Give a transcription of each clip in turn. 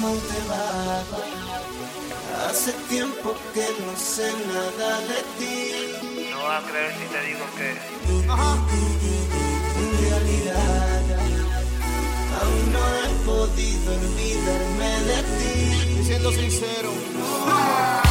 cómo te va. Hace tiempo que no sé nada de ti. No vas a creer si te digo que. En realidad, aún no he podido olvidarme de ti. Siendo sincero. No.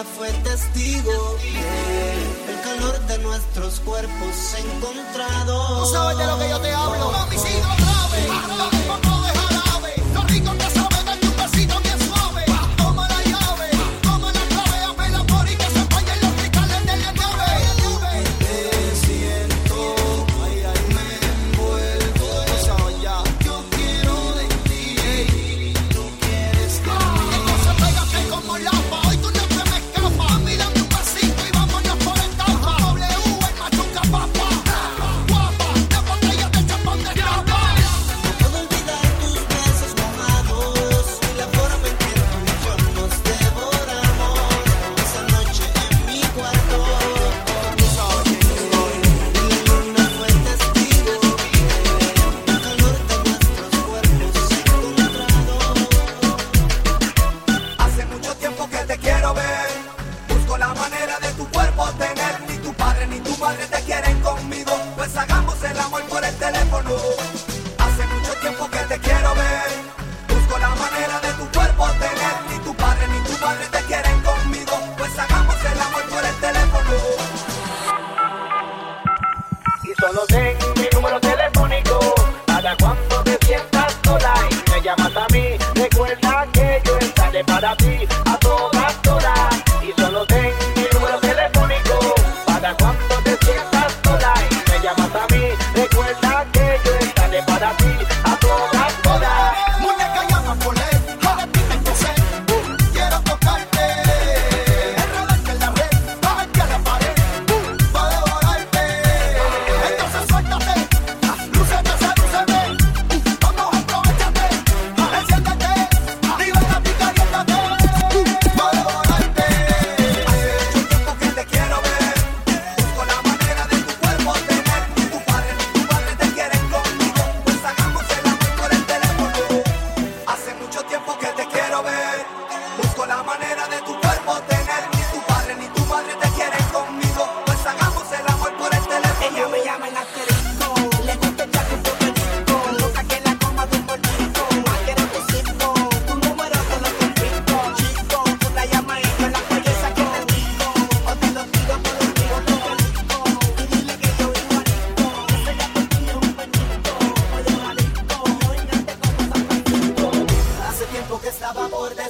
luna fue testigo del calor de nuestros cuerpos encontrados. Tú sabes de lo que yo te hablo, mami, sí, lo sabes.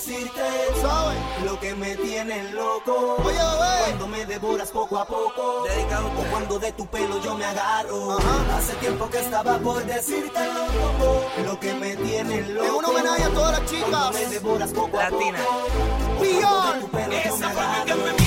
decirte ¿Sabe? lo que me tienes loco. Oye. Cuando me devoras poco a poco, Dedicado o cuando de tu pelo yo me agarro. Hace tiempo que estaba por decirte loco, lo que me tienes loco. Es un homenaje a todas las chicas. Cuando me poco Latina. a Esa me agarro.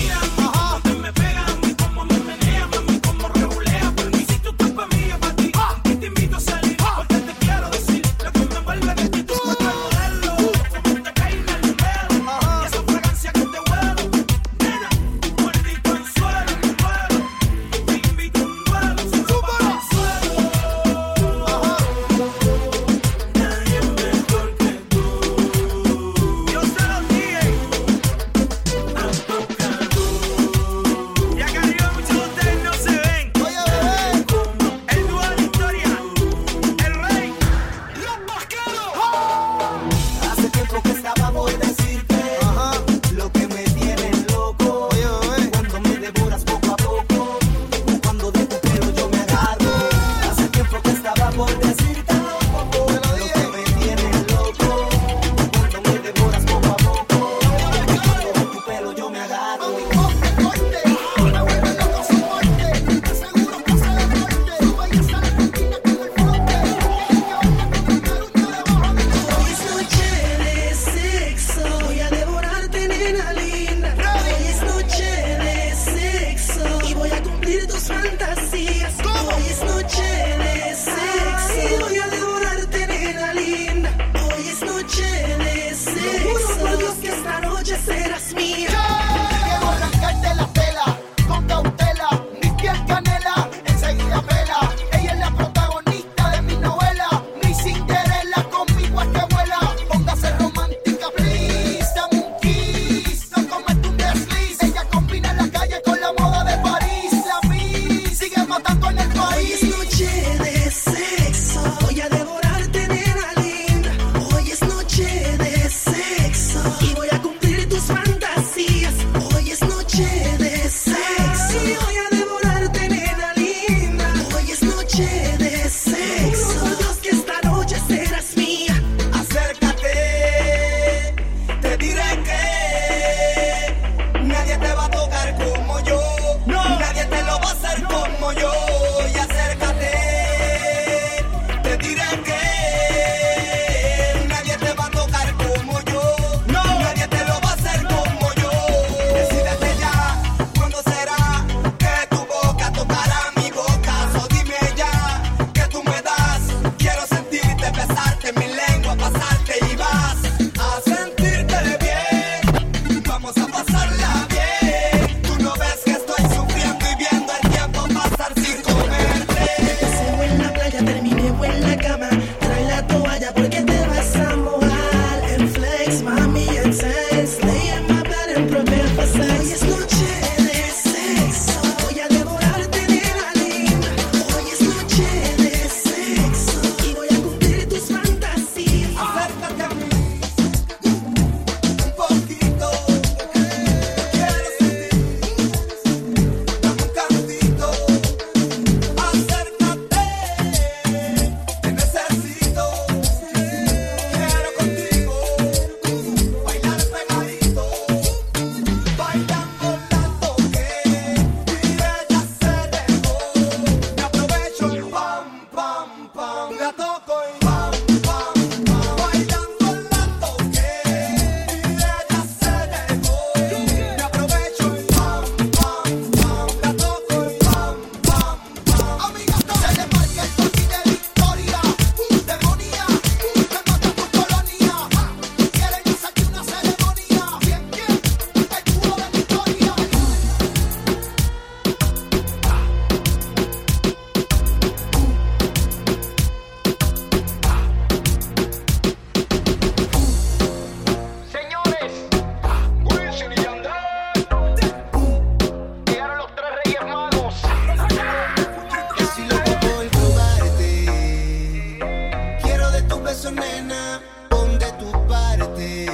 frena, de tu parte.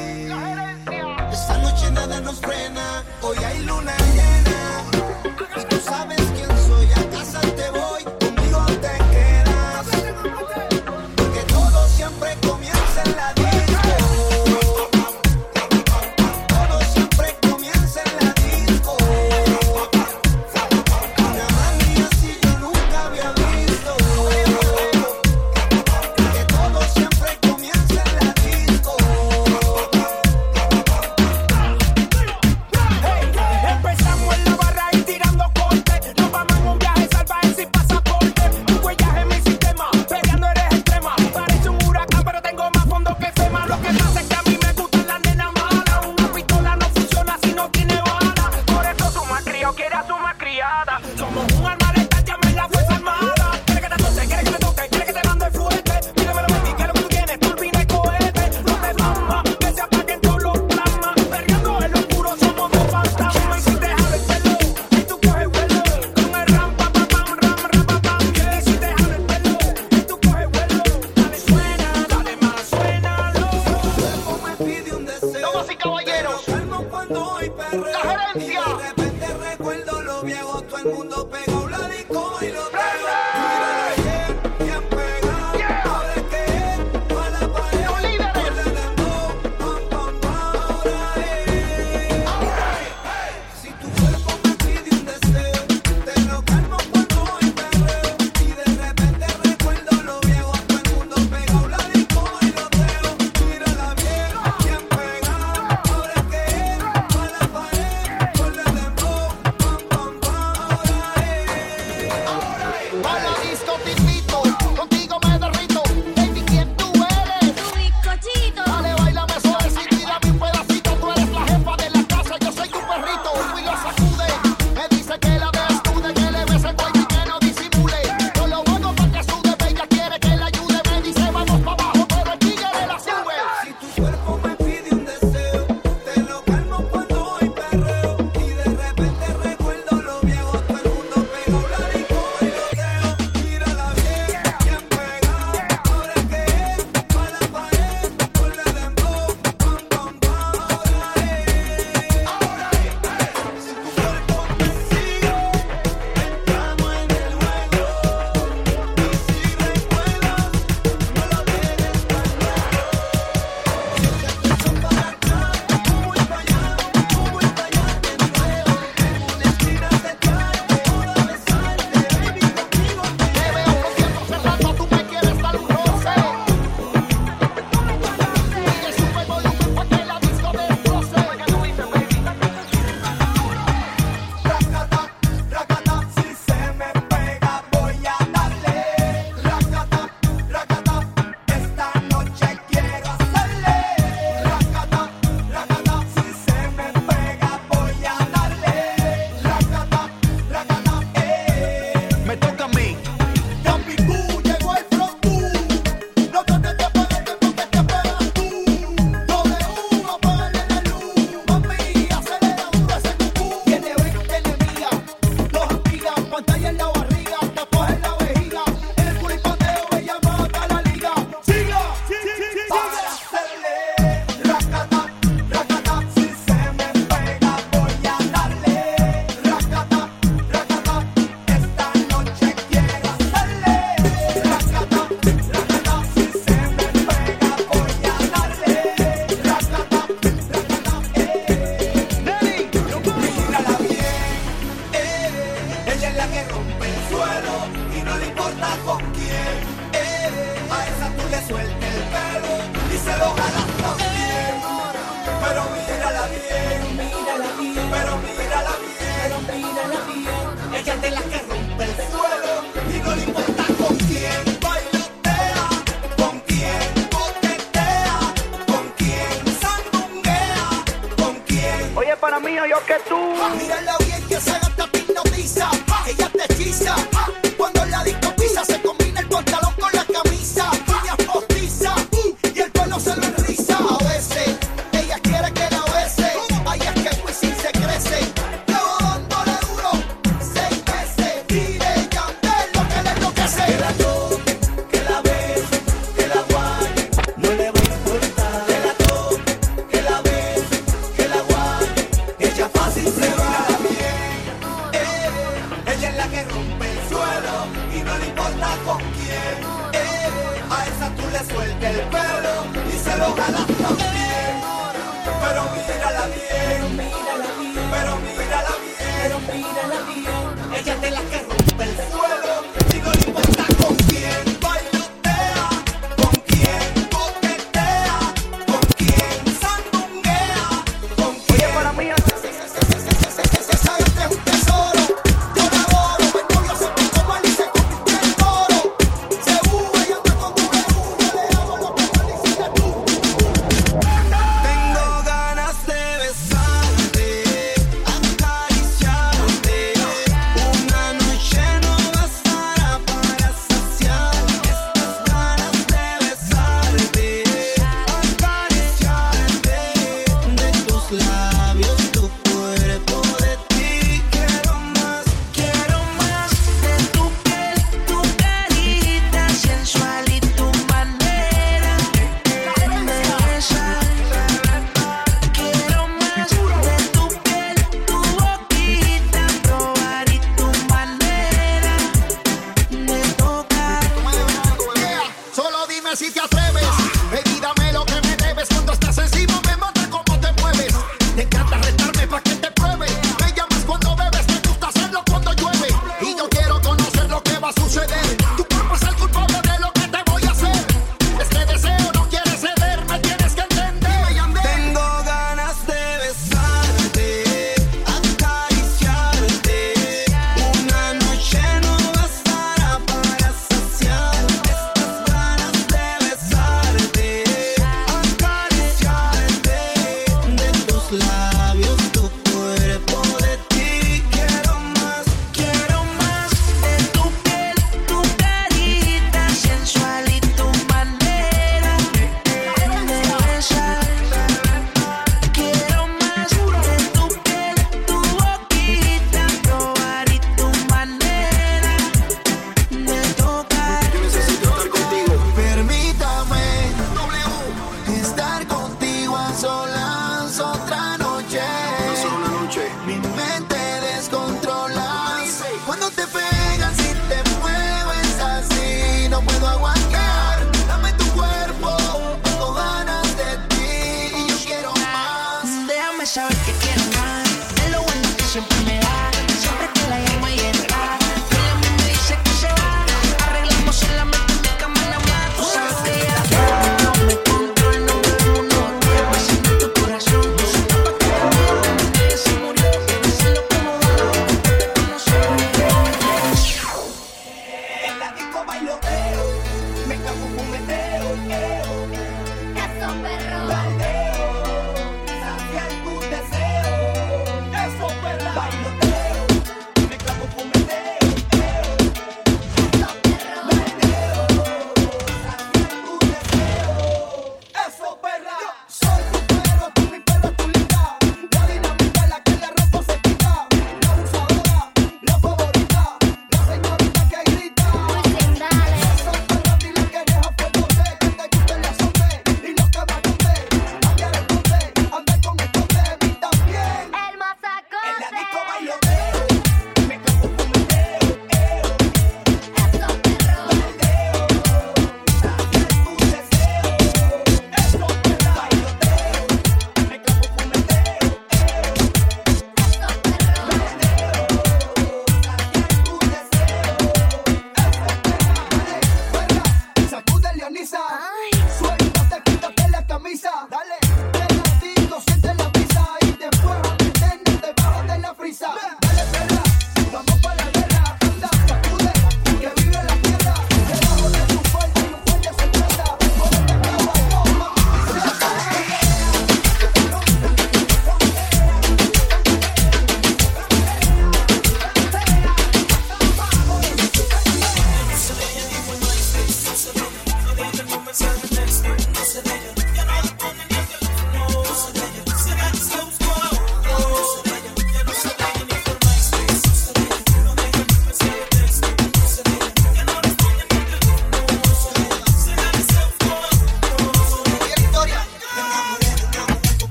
Esta noche nada nos frena, hoy hay luna llena. Y tú sabes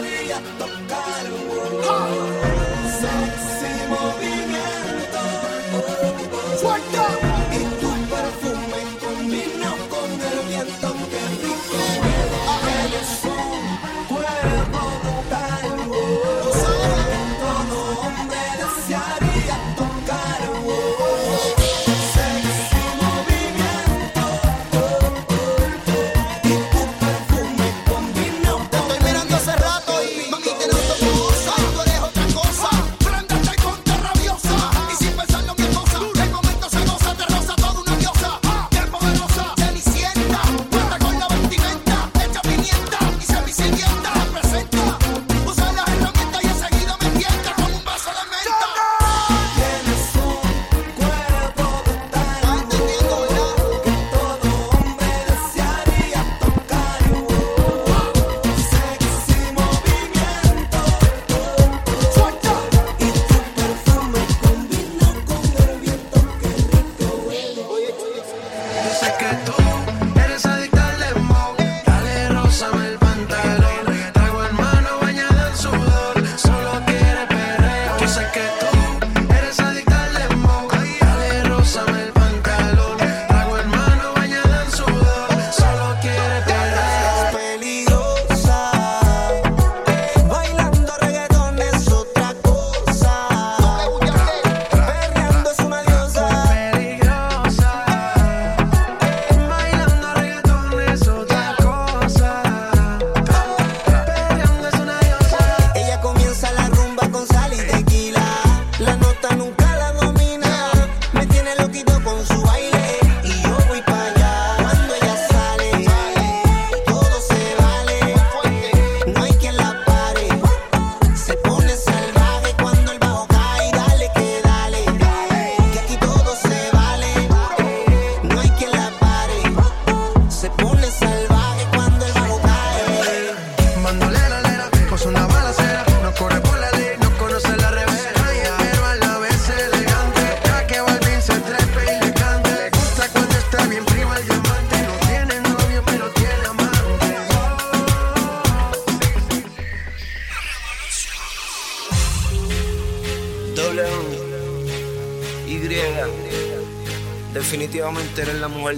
Maria tocaram.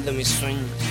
de mes soins.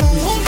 Oh,